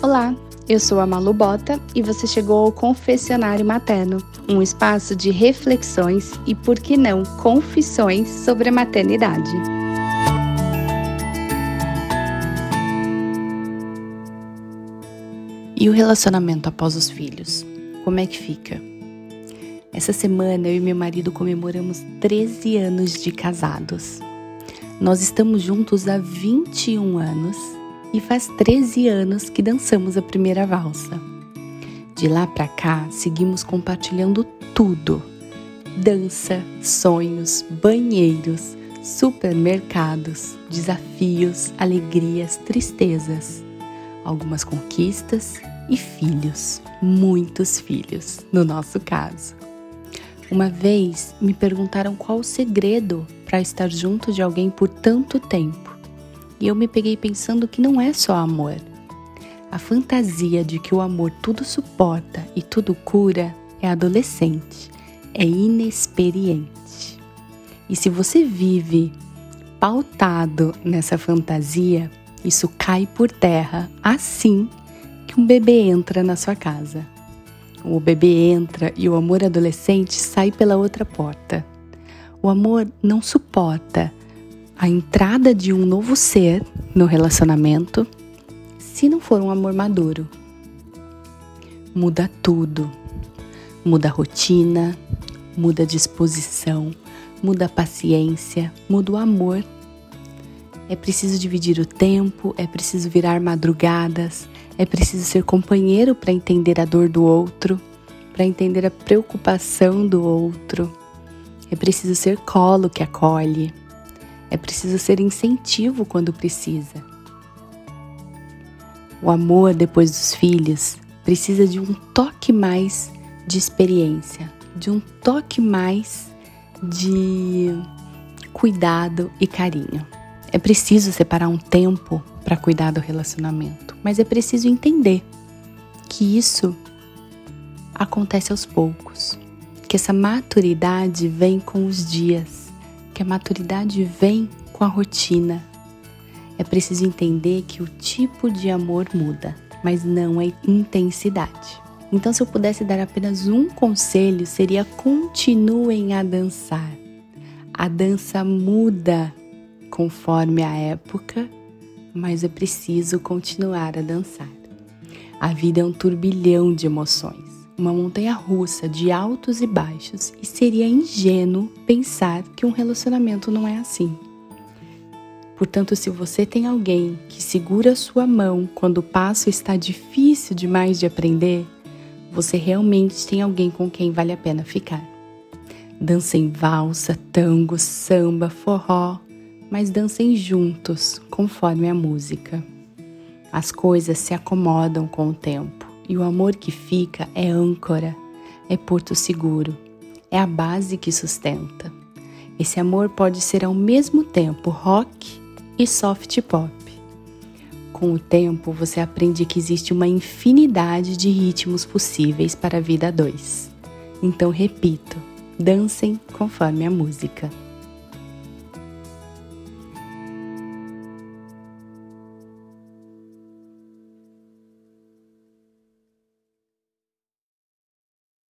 Olá, eu sou a Malu Bota e você chegou ao Confessionário Materno, um espaço de reflexões e, por que não, confissões sobre a maternidade. E o relacionamento após os filhos? Como é que fica? Essa semana eu e meu marido comemoramos 13 anos de casados. Nós estamos juntos há 21 anos e faz 13 anos que dançamos a primeira valsa. De lá para cá, seguimos compartilhando tudo: dança, sonhos, banheiros, supermercados, desafios, alegrias, tristezas, algumas conquistas e filhos, muitos filhos, no nosso caso. Uma vez me perguntaram qual o segredo para estar junto de alguém por tanto tempo. E eu me peguei pensando que não é só amor. A fantasia de que o amor tudo suporta e tudo cura é adolescente, é inexperiente. E se você vive pautado nessa fantasia, isso cai por terra assim que um bebê entra na sua casa. O bebê entra e o amor adolescente sai pela outra porta. O amor não suporta a entrada de um novo ser no relacionamento se não for um amor maduro. Muda tudo. Muda a rotina, muda a disposição, muda a paciência, muda o amor. É preciso dividir o tempo, é preciso virar madrugadas, é preciso ser companheiro para entender a dor do outro, para entender a preocupação do outro. É preciso ser colo que acolhe. É preciso ser incentivo quando precisa. O amor depois dos filhos precisa de um toque mais de experiência, de um toque mais de cuidado e carinho. É preciso separar um tempo para cuidar do relacionamento, mas é preciso entender que isso acontece aos poucos, que essa maturidade vem com os dias que a maturidade vem com a rotina. É preciso entender que o tipo de amor muda, mas não a intensidade. Então, se eu pudesse dar apenas um conselho, seria continuem a dançar. A dança muda conforme a época, mas é preciso continuar a dançar. A vida é um turbilhão de emoções uma montanha russa de altos e baixos e seria ingênuo pensar que um relacionamento não é assim. Portanto, se você tem alguém que segura sua mão quando o passo está difícil demais de aprender, você realmente tem alguém com quem vale a pena ficar. Dancem valsa, tango, samba, forró, mas dancem juntos, conforme a música. As coisas se acomodam com o tempo. E o amor que fica é âncora, é porto seguro, é a base que sustenta. Esse amor pode ser ao mesmo tempo rock e soft pop. Com o tempo, você aprende que existe uma infinidade de ritmos possíveis para a vida a dois. Então, repito, dancem conforme a música.